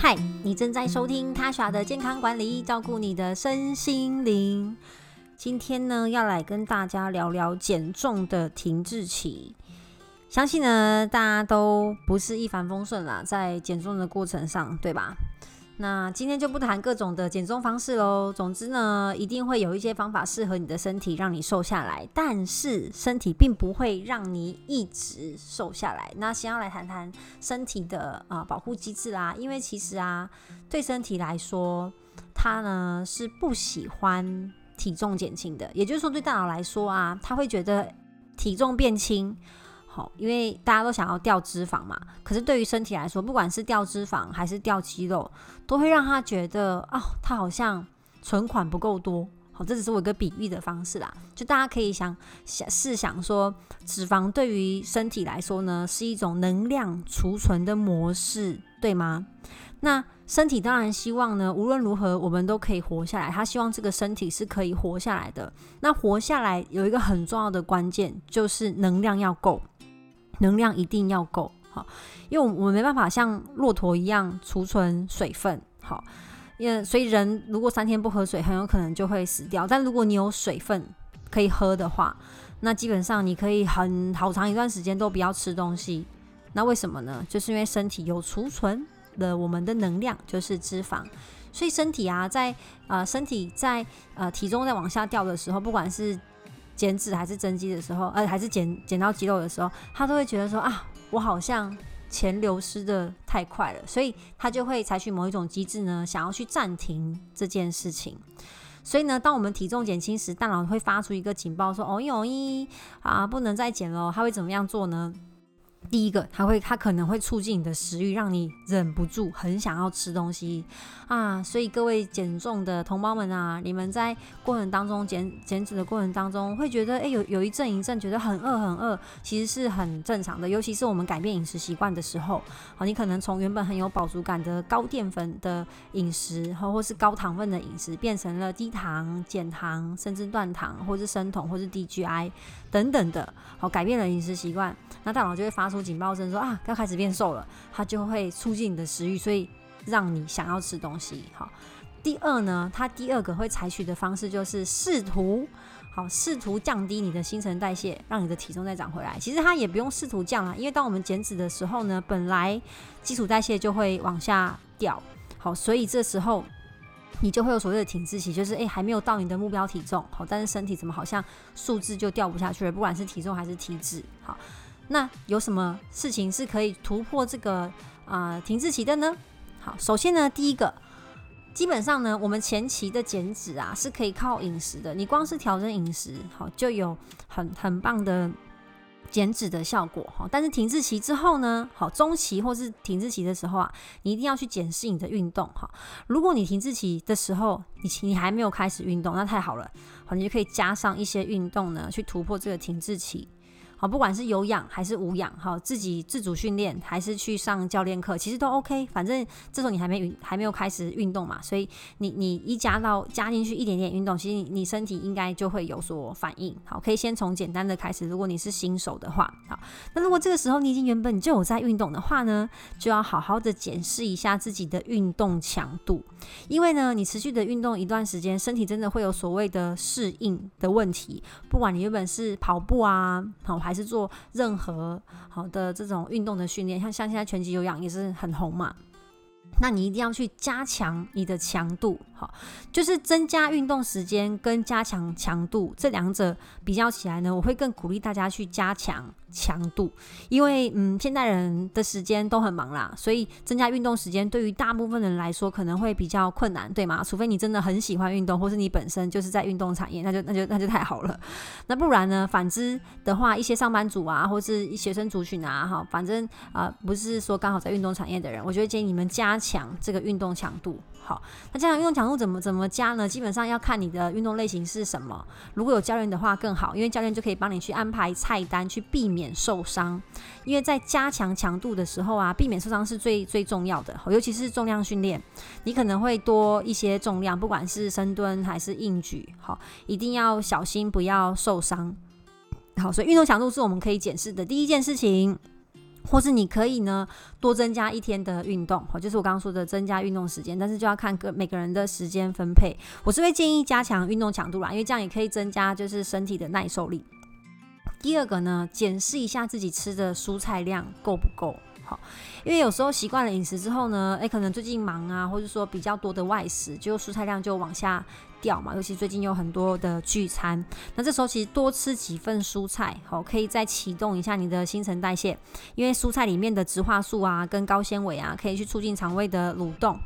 嗨，你正在收听塔莎的健康管理，照顾你的身心灵。今天呢，要来跟大家聊聊减重的停滞期。相信呢，大家都不是一帆风顺啦，在减重的过程上，对吧？那今天就不谈各种的减重方式喽。总之呢，一定会有一些方法适合你的身体，让你瘦下来。但是身体并不会让你一直瘦下来。那先要来谈谈身体的啊保护机制啦。因为其实啊，对身体来说，它呢是不喜欢体重减轻的。也就是说，对大脑来说啊，它会觉得体重变轻。因为大家都想要掉脂肪嘛，可是对于身体来说，不管是掉脂肪还是掉肌肉，都会让他觉得哦，他好像存款不够多。好，这只是我一个比喻的方式啦。就大家可以想想试想说，脂肪对于身体来说呢，是一种能量储存的模式，对吗？那身体当然希望呢，无论如何我们都可以活下来。他希望这个身体是可以活下来的。那活下来有一个很重要的关键，就是能量要够。能量一定要够好，因为我们没办法像骆驼一样储存水分好，因为所以人如果三天不喝水，很有可能就会死掉。但如果你有水分可以喝的话，那基本上你可以很好长一段时间都不要吃东西。那为什么呢？就是因为身体有储存的我们的能量就是脂肪，所以身体啊，在呃身体在呃体重在往下掉的时候，不管是减脂还是增肌的时候，呃，还是减减到肌肉的时候，他都会觉得说啊，我好像钱流失的太快了，所以他就会采取某一种机制呢，想要去暂停这件事情。所以呢，当我们体重减轻时，大脑会发出一个警报，说哦咦哦咦啊，不能再减了。他会怎么样做呢？第一个，它会，它可能会促进你的食欲，让你忍不住很想要吃东西啊。所以各位减重的同胞们啊，你们在过程当中减减脂的过程当中，会觉得哎有有一阵一阵觉得很饿很饿，其实是很正常的。尤其是我们改变饮食习惯的时候，好，你可能从原本很有饱足感的高淀粉的饮食，或或是高糖分的饮食，变成了低糖、减糖，甚至断糖，或是生酮，或是低 GI 等等的，好，改变了饮食习惯，那大脑就会发出。警报声说啊，要开始变瘦了，它就会促进你的食欲，所以让你想要吃东西。好，第二呢，它第二个会采取的方式就是试图好试图降低你的新陈代谢，让你的体重再长回来。其实它也不用试图降啊，因为当我们减脂的时候呢，本来基础代谢就会往下掉。好，所以这时候你就会有所谓的停滞期，就是诶，还没有到你的目标体重，好，但是身体怎么好像数字就掉不下去了，不管是体重还是体脂，好。那有什么事情是可以突破这个啊停滞期的呢？好，首先呢，第一个，基本上呢，我们前期的减脂啊是可以靠饮食的，你光是调整饮食，好就有很很棒的减脂的效果哈。但是停滞期之后呢，好中期或是停滞期的时候啊，你一定要去检视你的运动哈。如果你停滞期的时候，你你还没有开始运动，那太好了，好，你就可以加上一些运动呢，去突破这个停滞期。好，不管是有氧还是无氧，好，自己自主训练还是去上教练课，其实都 OK。反正这种你还没运，还没有开始运动嘛，所以你你一加到加进去一点点运动，其实你身体应该就会有所反应。好，可以先从简单的开始。如果你是新手的话，好，那如果这个时候你已经原本就有在运动的话呢，就要好好的检视一下自己的运动强度，因为呢，你持续的运动一段时间，身体真的会有所谓的适应的问题。不管你原本是跑步啊，好。还是做任何好的这种运动的训练，像像现在拳击有氧也是很红嘛。那你一定要去加强你的强度，好，就是增加运动时间跟加强强度这两者比较起来呢，我会更鼓励大家去加强。强度，因为嗯，现代人的时间都很忙啦，所以增加运动时间对于大部分人来说可能会比较困难，对吗？除非你真的很喜欢运动，或是你本身就是在运动产业，那就那就那就太好了。那不然呢？反之的话，一些上班族啊，或是学生族群啊，哈，反正啊，不是说刚好在运动产业的人，我觉得建议你们加强这个运动强度。好，那这样运动强度怎么怎么加呢？基本上要看你的运动类型是什么。如果有教练的话更好，因为教练就可以帮你去安排菜单，去避免受伤。因为在加强强度的时候啊，避免受伤是最最重要的。尤其是重量训练，你可能会多一些重量，不管是深蹲还是硬举，好，一定要小心不要受伤。好，所以运动强度是我们可以检视的第一件事情。或是你可以呢多增加一天的运动，哦，就是我刚刚说的增加运动时间，但是就要看个每个人的时间分配。我是会建议加强运动强度啦，因为这样也可以增加就是身体的耐受力。第二个呢，检视一下自己吃的蔬菜量够不够。好，因为有时候习惯了饮食之后呢，诶，可能最近忙啊，或者说比较多的外食，就蔬菜量就往下掉嘛。尤其最近有很多的聚餐，那这时候其实多吃几份蔬菜，好，可以再启动一下你的新陈代谢，因为蔬菜里面的植化素啊，跟高纤维啊，可以去促进肠胃的蠕动。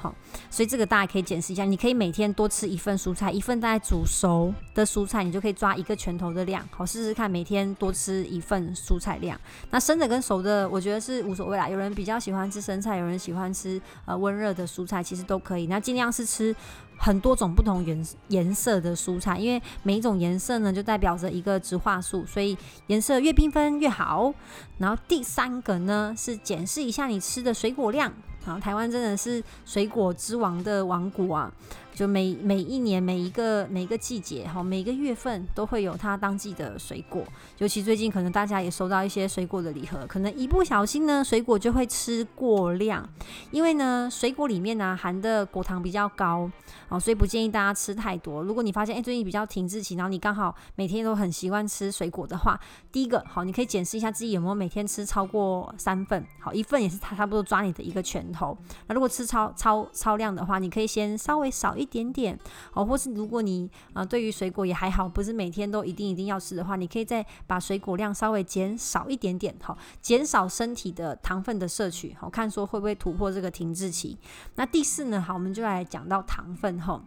好，所以这个大家可以检视一下。你可以每天多吃一份蔬菜，一份大概煮熟的蔬菜，你就可以抓一个拳头的量。好，试试看每天多吃一份蔬菜量。那生的跟熟的，我觉得是无所谓啦。有人比较喜欢吃生菜，有人喜欢吃呃温热的蔬菜，其实都可以。那尽量是吃很多种不同颜颜色的蔬菜，因为每一种颜色呢就代表着一个植化素，所以颜色越缤纷越好。然后第三个呢是检视一下你吃的水果量。啊，台湾真的是水果之王的王国啊！就每每一年每一个每一个季节哈，每个月份都会有它当季的水果。尤其最近可能大家也收到一些水果的礼盒，可能一不小心呢，水果就会吃过量。因为呢，水果里面呢含的果糖比较高哦，所以不建议大家吃太多。如果你发现哎最近比较停滞期，然后你刚好每天都很习惯吃水果的话，第一个好，你可以检视一下自己有没有每天吃超过三份，好一份也是差差不多抓你的一个拳头。那如果吃超超超量的话，你可以先稍微少一。点点哦，或是如果你啊对于水果也还好，不是每天都一定一定要吃的话，你可以再把水果量稍微减少一点点，好，减少身体的糖分的摄取，好看说会不会突破这个停滞期。那第四呢，好，我们就来讲到糖分哈，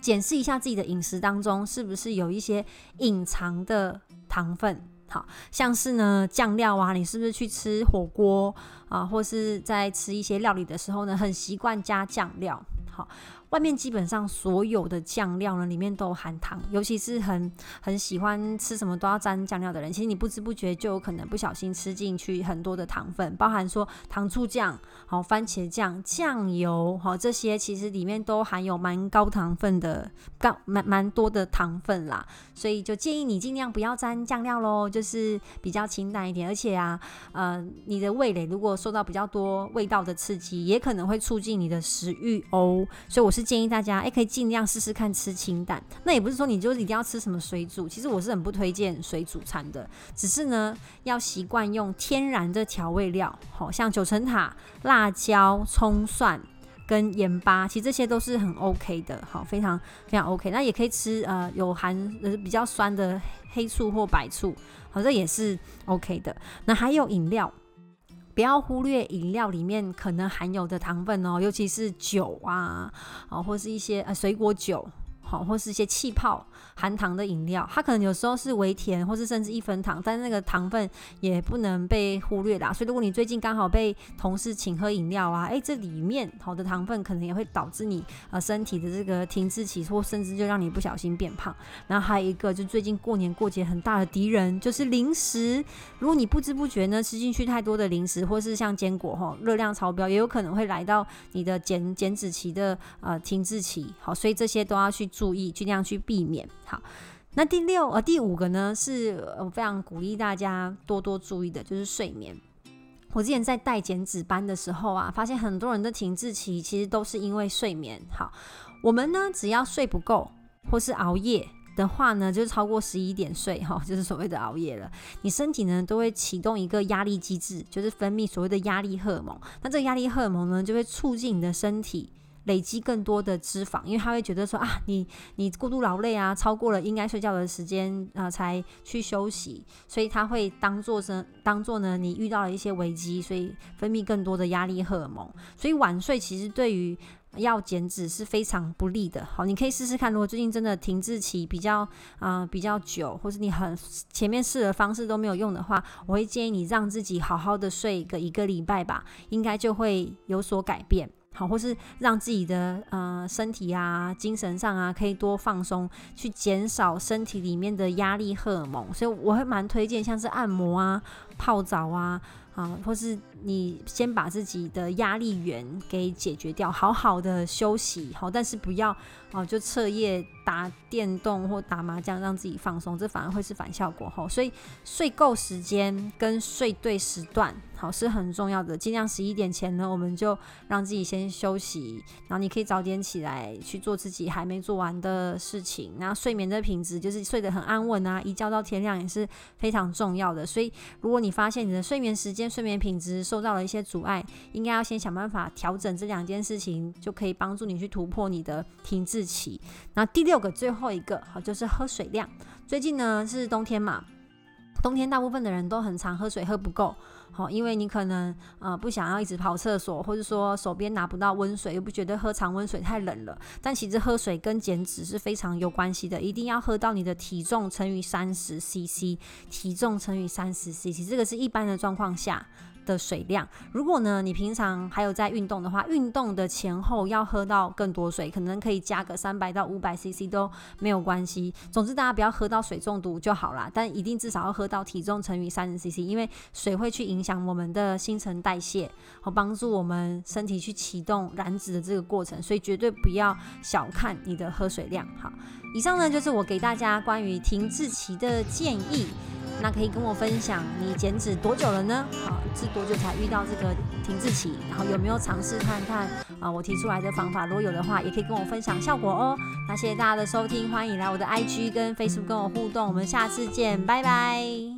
检视一下自己的饮食当中是不是有一些隐藏的糖分，好像是呢酱料啊，你是不是去吃火锅啊，或是在吃一些料理的时候呢，很习惯加酱料，好。外面基本上所有的酱料呢，里面都含糖，尤其是很很喜欢吃什么都要沾酱料的人，其实你不知不觉就有可能不小心吃进去很多的糖分，包含说糖醋酱、好番茄酱、酱油，好这些其实里面都含有蛮高糖分的，高蛮蛮多的糖分啦，所以就建议你尽量不要沾酱料喽，就是比较清淡一点，而且啊，呃，你的味蕾如果受到比较多味道的刺激，也可能会促进你的食欲哦，所以我是。是建议大家，哎，可以尽量试试看吃清淡。那也不是说你就一定要吃什么水煮，其实我是很不推荐水煮餐的。只是呢，要习惯用天然的调味料，好像九层塔、辣椒、葱蒜跟盐巴，其实这些都是很 OK 的，好，非常非常 OK。那也可以吃呃有含呃比较酸的黑醋或白醋，好，这也是 OK 的。那还有饮料。不要忽略饮料里面可能含有的糖分哦，尤其是酒啊，啊，或是一些呃水果酒。好，或是一些气泡含糖的饮料，它可能有时候是微甜，或是甚至一分糖，但是那个糖分也不能被忽略的。所以，如果你最近刚好被同事请喝饮料啊，诶，这里面好的糖分可能也会导致你呃身体的这个停滞期，或甚至就让你不小心变胖。然后还有一个，就最近过年过节很大的敌人就是零食。如果你不知不觉呢吃进去太多的零食，或是像坚果哈，热量超标，也有可能会来到你的减减脂期的呃停滞期。好，所以这些都要去。注意，尽量去避免。好，那第六呃第五个呢，是我非常鼓励大家多多注意的，就是睡眠。我之前在带减脂班的时候啊，发现很多人的停滞期其实都是因为睡眠。好，我们呢只要睡不够或是熬夜的话呢，就是超过十一点睡哈，就是所谓的熬夜了，你身体呢都会启动一个压力机制，就是分泌所谓的压力荷尔蒙。那这个压力荷尔蒙呢，就会促进你的身体。累积更多的脂肪，因为他会觉得说啊，你你过度劳累啊，超过了应该睡觉的时间啊，才去休息，所以他会当做是当做呢，你遇到了一些危机，所以分泌更多的压力荷尔蒙，所以晚睡其实对于要减脂是非常不利的。好，你可以试试看，如果最近真的停滞期比较啊比较久，或是你很前面试的方式都没有用的话，我会建议你让自己好好的睡个一个礼拜吧，应该就会有所改变。好，或是让自己的呃身体啊、精神上啊，可以多放松，去减少身体里面的压力荷尔蒙。所以我会蛮推荐像是按摩啊、泡澡啊。啊，或是你先把自己的压力源给解决掉，好好的休息，好，但是不要哦，就彻夜打电动或打麻将让自己放松，这反而会是反效果吼。所以睡够时间跟睡对时段，好是很重要的。尽量十一点前呢，我们就让自己先休息，然后你可以早点起来去做自己还没做完的事情。那睡眠的品质就是睡得很安稳啊，一觉到天亮也是非常重要的。所以如果你发现你的睡眠时间、睡眠品质受到了一些阻碍，应该要先想办法调整这两件事情，就可以帮助你去突破你的停滞期。那第六个、最后一个，好，就是喝水量。最近呢是冬天嘛，冬天大部分的人都很常喝水喝不够，好，因为你可能呃不想要一直跑厕所，或者说手边拿不到温水，又不觉得喝常温水太冷了。但其实喝水跟减脂是非常有关系的，一定要喝到你的体重乘以三十 CC，体重乘以三十 CC，这个是一般的状况下。的水量，如果呢你平常还有在运动的话，运动的前后要喝到更多水，可能可以加个三百到五百 CC 都没有关系。总之大家不要喝到水中毒就好啦，但一定至少要喝到体重乘以三十 CC，因为水会去影响我们的新陈代谢和帮助我们身体去启动燃脂的这个过程，所以绝对不要小看你的喝水量。好，以上呢就是我给大家关于停滞期的建议。那可以跟我分享你减脂多久了呢？啊，是多久才遇到这个停滞期？然后有没有尝试看看啊？我提出来的方法，如果有的话，也可以跟我分享效果哦。那谢谢大家的收听，欢迎来我的 IG 跟 Facebook 跟我互动，我们下次见，拜拜。